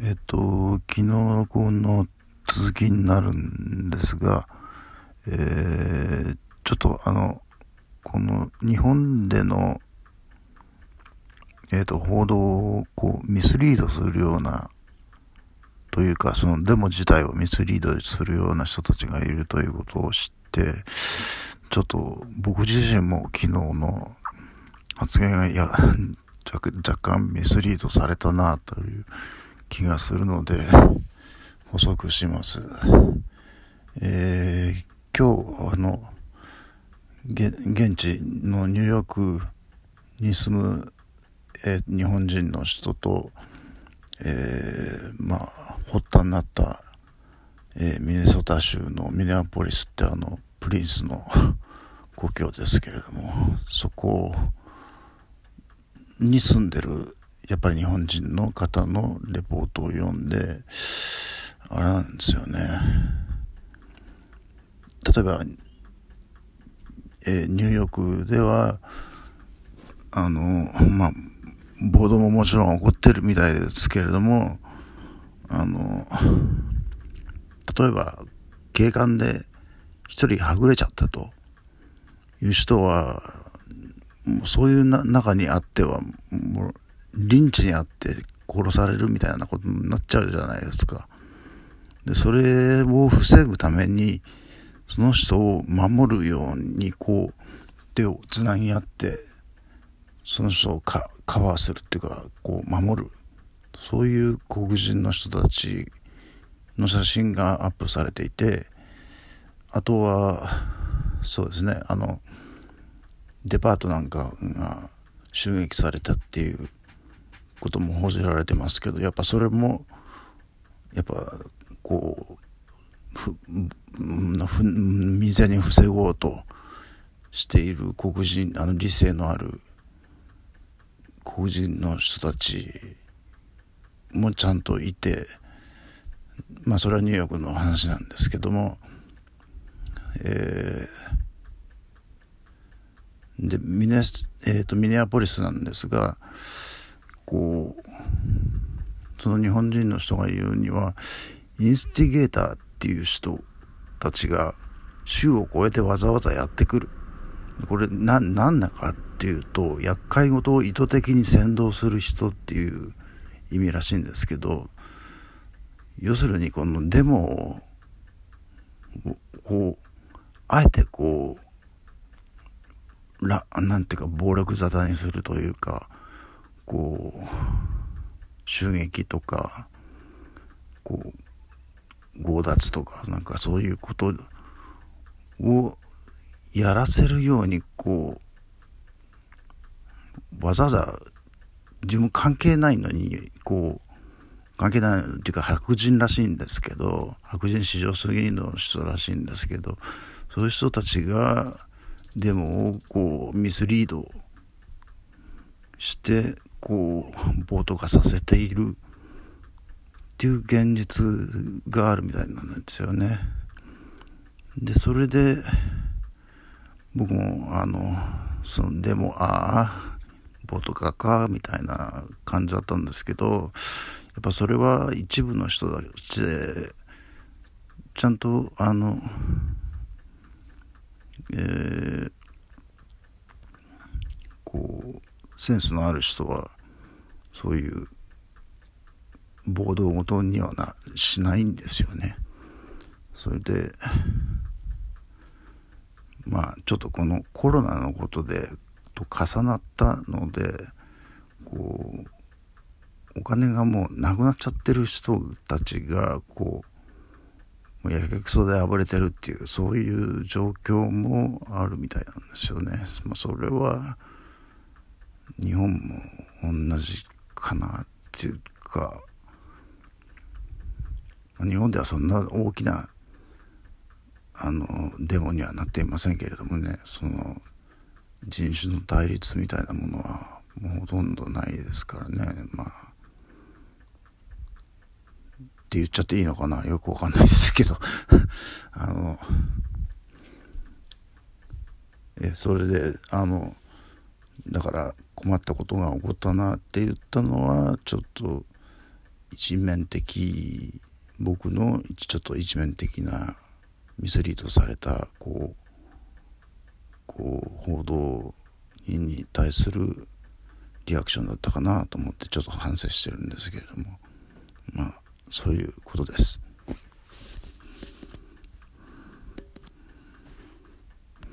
えっと、昨日の録音の続きになるんですが、えー、ちょっとあの、この日本での、えっ、と、報道をこうミスリードするような、というか、そのデモ自体をミスリードするような人たちがいるということを知って、ちょっと僕自身も昨日の発言がいや若干ミスリードされたなという気がするので、補足します。えー、今日、あの、現地のニューヨークに住む、えー、日本人の人と、えー、まあ、発端になった、えー、ミネソタ州のミネアポリスってあの、プリンスの故郷ですけれども、そこに住んでるやっぱり日本人の方のレポートを読んで、あれなんですよね。例えば、えー、ニューヨークでは、あの、まあ、暴動ももちろん起こってるみたいですけれども、あの、例えば、警官で一人はぐれちゃったという人は、そういう中にあっては、もう、リンチにあって殺されるみたいなことになっちゃうじゃないですか。で、それを防ぐために、その人を守るように、こう、手をつなぎ合って、その人をカバーするっていうか、こう、守る。そういう黒人の人たちの写真がアップされていて、あとは、そうですね、あの、デパートなんかが襲撃されたっていうことも報じられてますけどやっぱそれもやっぱこうふ未然に防ごうとしている黒人あの理性のある黒人の人たちもちゃんといてまあそれはニューヨークの話なんですけどもえー、でミネ,、えーとミネアポリスなんですがこうその日本人の人が言うにはインスティゲーターっていう人たちが州を越えてわざわざやってくる。これな何だかっていうと厄介事を意図的に先導する人っていう意味らしいんですけど要するにこのデモをこうあえてこうらなんていうか暴力沙汰にするというかこう襲撃とかこう強奪とかなんかそういうことをやらせるようにこうわざわざ自分関係ないのにこう関係ないっていうか白人らしいんですけど白人至上主義の人らしいんですけどそういう人たちがでもこうミスリードしてこう暴徒化させているっていう現実があるみたいなんですよね。でそれで僕もあのそのでもああ暴徒化かみたいな感じだったんですけどやっぱそれは一部の人たちでちゃんとあのえー、こうセンスのある人はそういう暴動ごとにはなしないんですよね。それでまあちょっとこのコロナのことでと重なったのでこうお金がもうなくなっちゃってる人たちがこうもうやけくそで暴れてるっていうそういう状況もあるみたいなんですよね。まあ、それは日本も同じかなっていうか日本ではそんな大きなあのデモにはなっていませんけれどもねその人種の対立みたいなものはもうほとんどないですからね。まあって言っちゃっていいのかなよくわかんないですけど。あのえそれであのだから困ったことが起こったなって言ったのはちょっと一面的僕のちょっと一面的なミスリードされたこうこう報道に対するリアクションだったかなと思ってちょっと反省してるんですけれどもまあそういうことです。